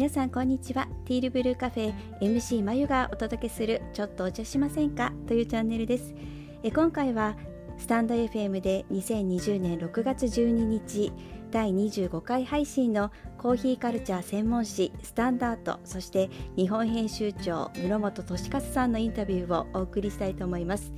皆さんこんにちは。ティールブルーカフェ MC まゆがお届けするちょっとお茶しませんか？というチャンネルです。え今回はスタンド FM で2020年6月12日第25回配信のコーヒーカルチャー専門誌スタンダードそして日本編集長室本俊勝さんのインタビューをお送りしたいと思います。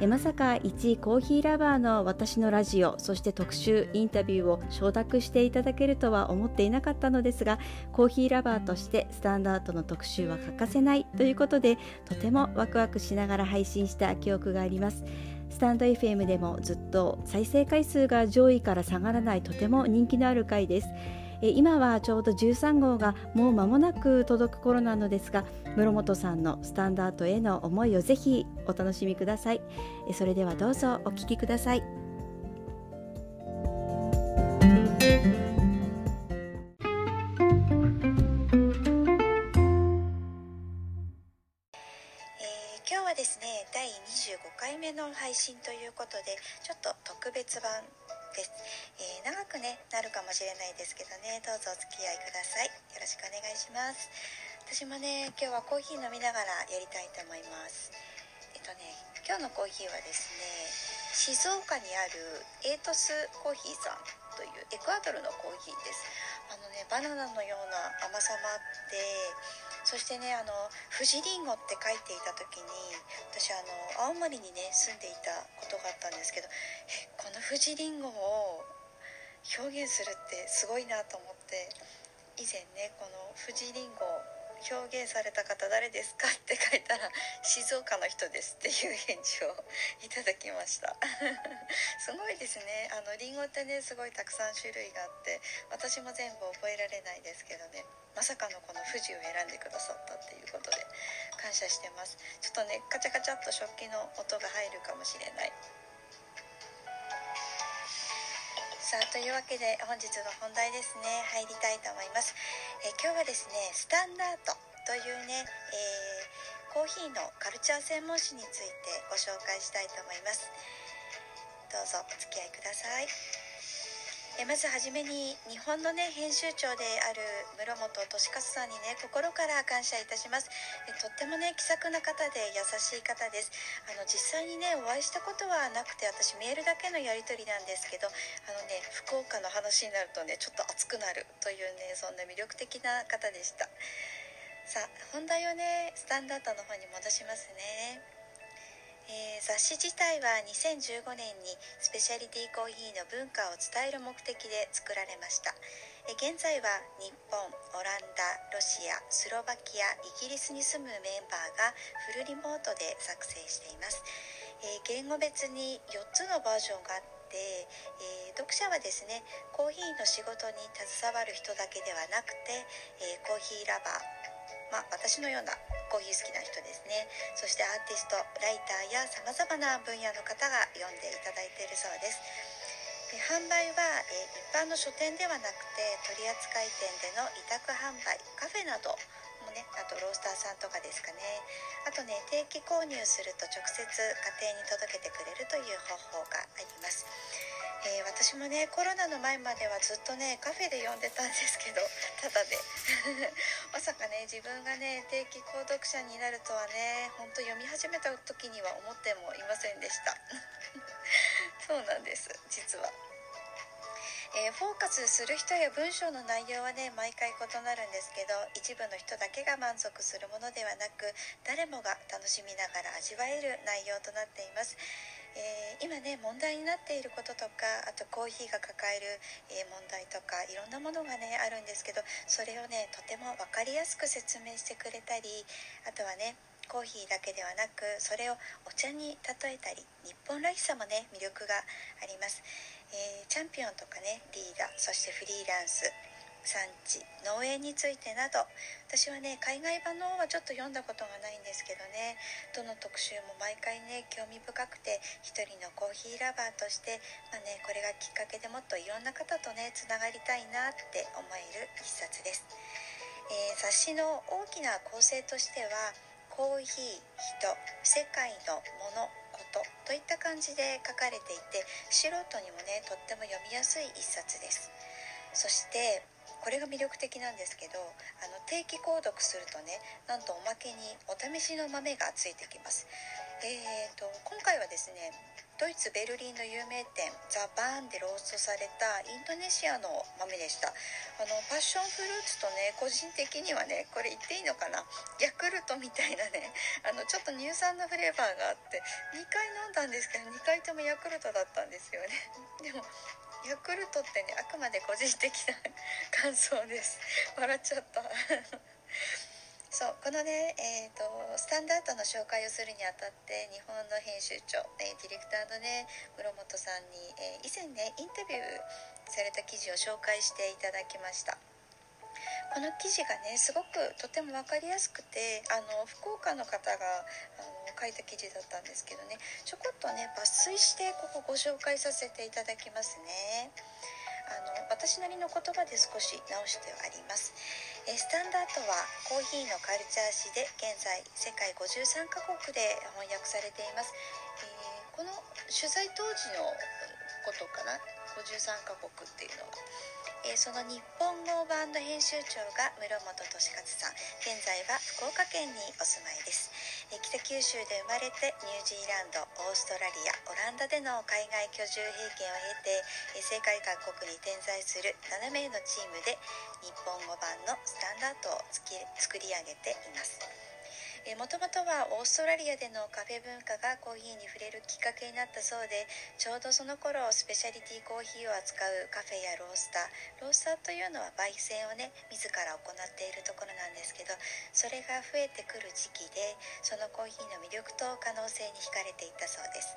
えまさか一コーヒーラバーの私のラジオそして特集インタビューを承諾していただけるとは思っていなかったのですがコーヒーラバーとしてスタンダードの特集は欠かせないということでとてもワクワクしながら配信した記憶があります。スタンド FM でもずっと再生回数が上位から下がらないとても人気のある回です。今はちょうど13号がもう間もなく届く頃なのですが室本さんのスタンダードへの思いをぜひお楽しみください。それではどうぞお聞きください。今日はですね第25回目の配信ということでちょっと特別版です、えー、長くねなるかもしれないですけどね。どうぞお付き合いください。よろしくお願いします。私もね今日はコーヒー飲みながらやりたいと思います。えっとね今日のコーヒーはですね静岡にあるエイトスコーヒーさんというエクアドルのコーヒーです。あのねバナナのような甘さもあってそしてねあの富士りんごって書いていた時に私あの青森にね住んでいたことがあったんですけどえこの富士りんごを表現するってすごいなと思って以前ねこの富士りんご表現された方誰ですかって書いたら 静岡の人ですっていう返事をいただきました。すごいですね。あのリンゴってねすごいたくさん種類があって私も全部覚えられないですけどねまさかのこの富士を選んでくださったっていうことで感謝してます。ちょっとねカチャカチャっと食器の音が入るかもしれない。さあというわけで本日の本題ですね。入りたいと思います、え今日はですねスタンダードというね、えー、コーヒーのカルチャー専門誌についてご紹介したいと思います。どうぞお付き合いください。えまずはじめに日本のね編集長である室本俊勝さんにね心から感謝いたします。えとってもね気さくな方で優しい方です。あの実際にねお会いしたことはなくて私メールだけのやり取りなんですけどあのね福岡の話になるとねちょっと熱くなるというねそんな魅力的な方でした。さあ本題をねスタンダードの方に戻しますね。えー、雑誌自体は2015年にスペシャリティコーヒーの文化を伝える目的で作られました、えー、現在は日本オランダロシアスロバキアイギリスに住むメンバーがフルリモートで作成しています、えー、言語別に4つのバージョンがあってえー、読者はですねコーヒーの仕事に携わる人だけではなくて、えー、コーヒーラバーまあ、私のようなコーヒー好きな人ですね。そしてアーティストライターやさまざまな分野の方が読んでいただいているそうです。で販売は、え一般の書店ではなくて取扱店での委託販売カフェなどもねあとロースターさんとかですかね。あとね定期購入すると直接家庭に届けてくれるという方法があります。えー、私もねコロナの前まではずっとねカフェで読んでたんですけどただで まさかね自分がね定期購読者になるとはねほんと読み始めた時には思ってもいませんでした そうなんです実は。えー、フォーカスする人や文章の内容はね毎回異なるんですけど一部の人だけが満足するものではなく誰もが楽しみながら味わえる内容となっています。えー、今ね問題になっていることとかあとコーヒーが抱える、えー、問題とかいろんなものがねあるんですけどそれをねとても分かりやすく説明してくれたりあとはねコーヒーだけではなくそれをお茶に例えたり日本らしさもね魅力があります、えー、チャンピオンとかねリーダーそしてフリーランス産地農園についてなど私はね海外版の方はちょっと読んだことがないんですけどね。どの特集も毎回ね興味深くて一人のコーヒーラバーとして、まあね、これがきっかけでもっといろんな方とねつながりたいなって思える一冊です、えー、雑誌の大きな構成としてはコーヒー人世界のものことといった感じで書かれていて素人にもねとっても読みやすい一冊です。そしてこれが魅力的なんですけどあの定期購読するとねなんとおまけにお試しの豆がついてきます。えーと、今回はですねドイツ・ベルリンの有名店ザ・バーンでローストされたインドネシアの豆でした。あのパッションフルーツとね個人的にはねこれ言っていいのかな？ヤクルトみたいなねあのちょっと乳酸のフレーバーがあって2回飲んだんですけど2回ともヤクルトだったんですよね。でもヤクルトってねあくまで個人的な感想です。笑っちゃった。そうこのね、えーと、スタンダードの紹介をするにあたって日本の編集長、えー、ディレクターのね室本さんに、えー、以前ねインタビューされた記事を紹介していただきました。の記事がねすごくとても分かりやすくてあの福岡の方があの書いた記事だったんですけどね。ちょこっとね抜粋してここご紹介させていただきますね。あの私なりの言葉で少し直してはあります。えスタンダードはコーヒーのカルチャー誌で現在世界53カ国で翻訳されています、えー、この取材当時のことかな？53カ国っていうのは。えー、その日本語版の編集長が室本利勝さん。現在は福岡県にお住まいです、えー、北九州で生まれてニュージーランドオーストラリアオランダでの海外居住経験を経て、えー、世界各国に点在する7名のチームで日本語版のスタンダードを作り上げています。もともとはオーストラリアでのカフェ文化がコーヒーに触れるきっかけになったそうでちょうどその頃スペシャリティコーヒーを扱うカフェやロースター。ロースターというのは焙煎をね自ら行っているところなんですけどそれが増えてくる時期でそのコーヒーの魅力と可能性に惹かれていったそうです。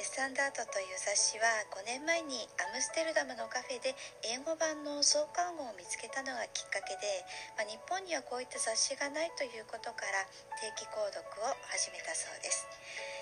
スタンダードという雑誌は5年前にアムステルダムのカフェで英語版の創刊号を見つけたのがきっかけで、まあ、日本にはこういった雑誌がないということから定期購読を始めたそうです。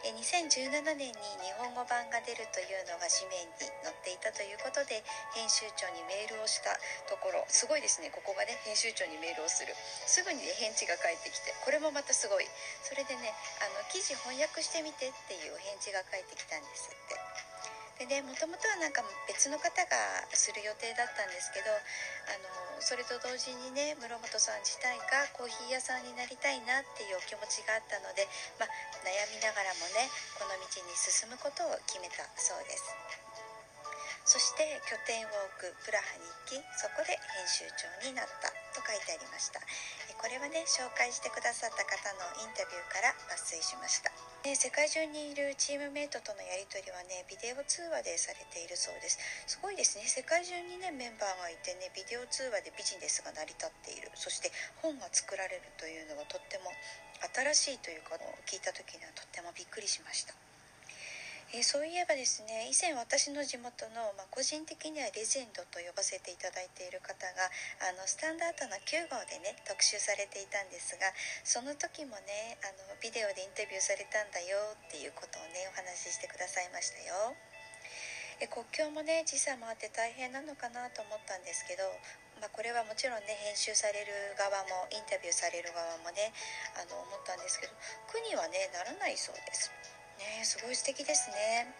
2017年に日本語版が出るというのが紙面に載っていたということで編集長にメールをしたところすごいですね。ここがね編集長にメールをする。すぐにね返事が返ってきてこれもまたすごい。それでねあの記事翻訳してみてっていう返事が返ってきたんですって。でもともとはなんか別の方がする予定だったんですけどあのそれと同時にね室本さん自体がコーヒー屋さんになりたいなっていうお気持ちがあったので、まあ、悩みながらもねこの道に進むことを決めたそうです。そして拠点を置くプラハに行きそこで編集長になったと書いてありました。これはね紹介してくださった方のインタビューから抜粋しました。ね、世界中にいるチームメイトとのやり取りはねビデオ通話でされているそうです。すごいですね。世界中にねメンバーがいてねビデオ通話でビジネスが成り立っている。そして本が作られるというのがとっても新しいというか聞いた時にはとってもびっくりしました。えー、そういえばですね以前私の地元の、まあ、個人的にはレジェンドと呼ばせていただいている方があのスタンダードの9号でね特集されていたんですがその時もねあのビデオでインタビューされたんだよっていうことをねお話ししてくださいましたよ。え国境もね時差もあって大変なのかなと思ったんですけど、まあ、これはもちろんね編集される側もインタビューされる側もねあの思ったんですけど苦にはねならないそうです。ねすごい素敵ですね。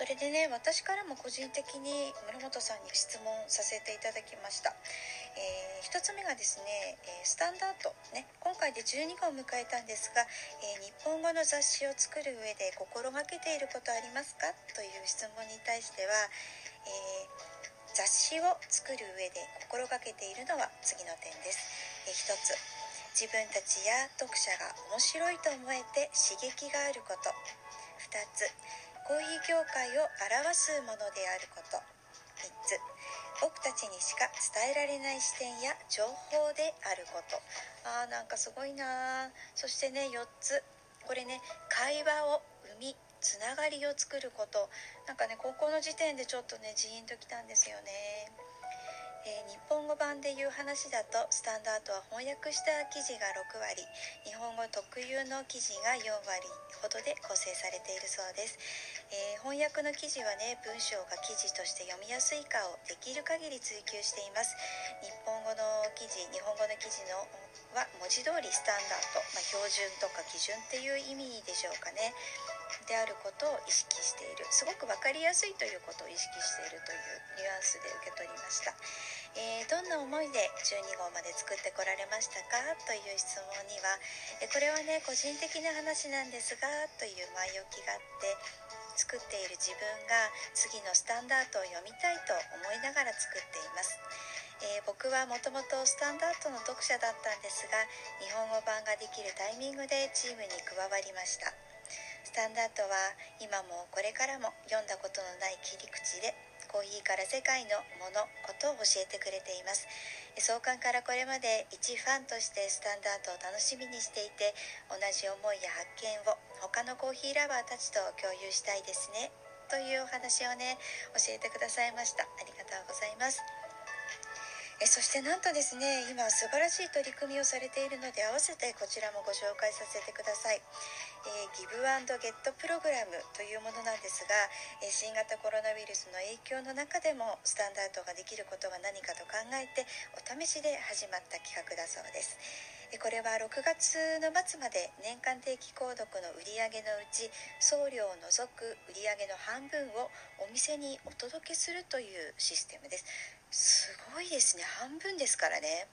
それでね私からも個人的に室本さんに質問させていただきました、えー、1つ目がですね、えスタンダード、ね、今回で12号を迎えたんですが、えー、日本語の雑誌を作る上で心がけていることありますか？という質問に対しては、えー、雑誌を作る上で心がけているのは次の点です、え1つ。自分たちや読者が面白いと思えて刺激があること。2つコーヒー業界を表すものであること。3つ僕たちにしか伝えられない視点や情報であること。あーなんかすごいなそしてね4つこれね会話を生みつながりを作ること。なんかね高校の時点でちょっとねジーンときたんですよね。えー、日本語版で言う話だとスタンダードは翻訳した記事が6割日本語特有の記事が4割ほどで構成されているそうです、えー、翻訳の記事はね文章が記事として読みやすいかをできる限り追求しています。日本語の記事日本語の記事のは文字通りスタンダード、まあ、標準とか基準っていう意味でしょうかね。であることを意識している。すごく分かりやすいということを意識しているというニュアンスで受け取りました、えー、どんな思いで12号まで作ってこられましたか？という質問には、えこれはね個人的な話なんですがという前置きがあって作っている自分が次のスタンダードを読みたいと思いながら作っています。えー、僕はもともとスタンダードの読者だったんですが日本語版ができるタイミングでチームに加わりました。スタンダードは今もこれからも読んだことのない切り口でコーヒーから世界のものことを教えてくれています。創刊からこれまで一ファンとしてスタンダードを楽しみにしていて同じ思いや発見を他のコーヒーラバーたちと共有したいですね。というお話をね教えてくださいました。ありがとうございます。えそしてなんとですね今素晴らしい取り組みをされているので合わせてこちらもご紹介させてください、えー、ギブアンドゲットプログラムというものなんですが、え新型コロナウイルスの影響の中でもスタンダードができることは何かと考えてお試しで始まった企画だそうです。これは6月の末まで年間定期購読の売り上げのうち送料を除く売り上げの半分をお店にお届けするというシステムです。すごいですね。半分ですからね。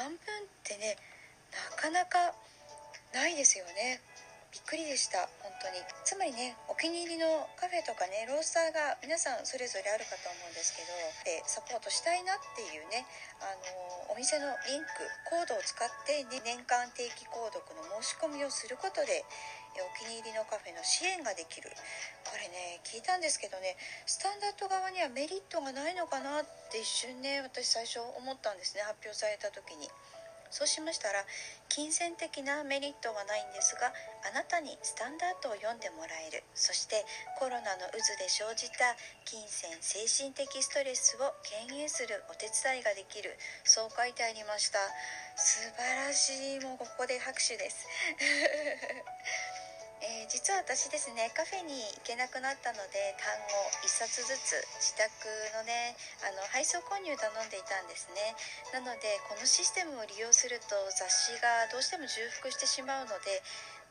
半分ってねなかなかないですよね。びっくりでした。本当に。つまりねお気に入りのカフェとかねロースターが皆さんそれぞれあるかと思うんですけどでサポートしたいなっていうねあのお店のリンクコードを使って、ね、年間定期購読の申し込みをすることでお気に入りのカフェの支援ができる。これね聞いたんですけどねスタンダード側にはメリットがないのかなって一瞬ね私最初思ったんですね発表された時に。そうしましたら金銭的なメリットはないんですがあなたにスタンダードを読んでもらえる。そしてコロナの渦で生じた金銭精神的ストレスを軽減するお手伝いができる。そう書いてありました。素晴らしい。もうここで拍手です。えー、実は私ですねカフェに行けなくなったので単語1冊ずつ自宅のねあの配送購入頼んでいたんですね。なのでこのシステムを利用すると雑誌がどうしても重複してしまうので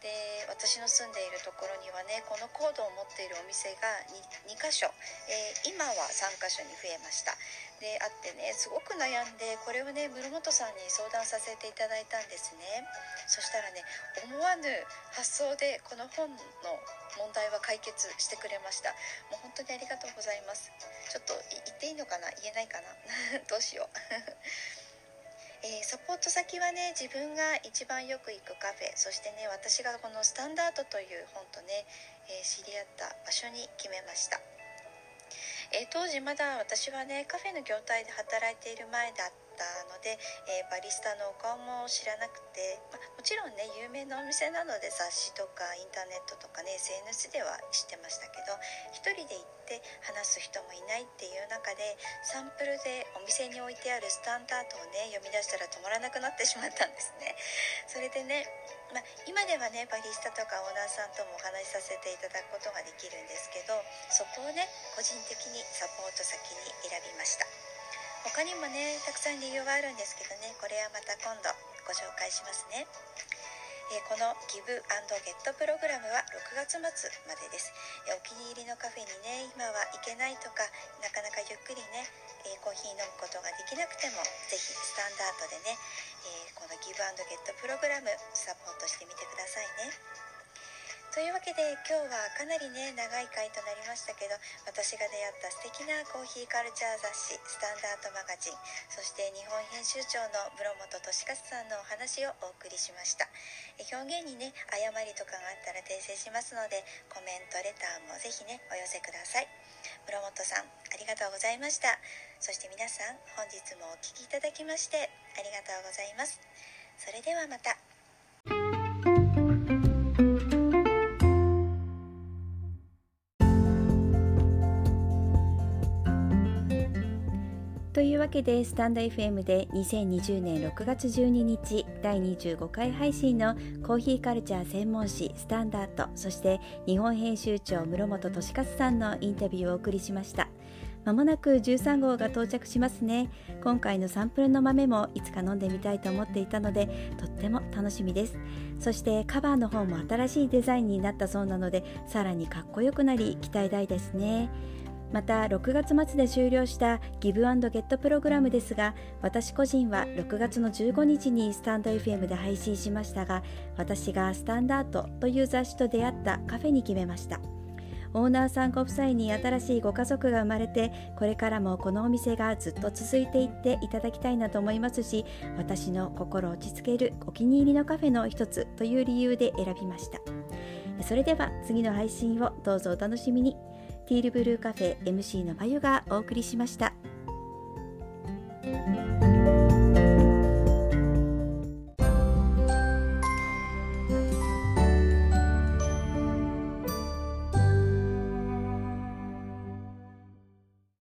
で私の住んでいるところにはねこのコードを持っているお店が 2, 2箇所、えー、今は3箇所に増えました。であってねすごく悩んでこれをね室本さんに相談させていただいたんですね。そしたらね思わぬ発想でこの本の問題は解決してくれました。もう本当にありがとうございます。ちょっと言っていいのかな？言えないかな？どうしよう。えー、サポート先はね自分が一番よく行くカフェそしてね私がこの「スタンダード」という本とね、えー、知り合った場所に決めました、えー、当時まだ私はねカフェの業態で働いている前だったので、えバリスタのお顔も知らなくて、まもちろんね有名なお店なので雑誌とかインターネットとかね SNS では知ってましたけど1人で行って話す人もいないっていう中でサンプルでお店に置いてあるスタンダードをね読み出したら止まらなくなってしまったんですね。それでね、まあ、今ではねバリスタとかオーナーさんともお話しさせていただくことができるんですけどそこをね個人的にサポート先に選びました。他にもねたくさん理由はあるんですけどねこれはまた今度ご紹介しますね。えこのギブゲットプログラムは6月末までです、えお気に入りのカフェにね今は行けないとかなかなかゆっくりね、えコーヒー飲むことができなくてもぜひスタンダードでね、えこのギブゲットプログラムサポートしてみてくださいね。というわけで今日はかなりね長い回となりましたけど私が出会った素敵なコーヒーカルチャー雑誌スタンダードマガジンそして日本編集長の室本利勝さんのお話をお送りしました。表現にね誤りとかがあったら訂正しますのでコメントレターもぜひねお寄せください。室本さんありがとうございました。そして皆さん本日もお聴きいただきましてありがとうございます。それではまた。けでスタンド FM で2020年6月12日第25回配信のコーヒーカルチャー専門誌スタンダードそして日本編集長室本利勝さんのインタビューをお送りしました。まもなく13号が到着しますね。今回のサンプルの豆もいつか飲んでみたいと思っていたのでとっても楽しみです。そしてカバーの方も新しいデザインになったそうなのでさらにかっこよくなり期待大ですね。また6月末で終了したギブアンドゲットプログラムですが私個人は6月の15日にスタンド FM で配信しましたが私がスタンダードという雑誌と出会ったカフェに決めました。オーナーさんご夫妻に新しいご家族が生まれてこれからもこのお店がずっと続いていっていただきたいなと思いますし私の心落ち着けるお気に入りのカフェの一つという理由で選びました。それでは次の配信をどうぞお楽しみに。ティールブルーカフェ MC のまゆがお送りしました。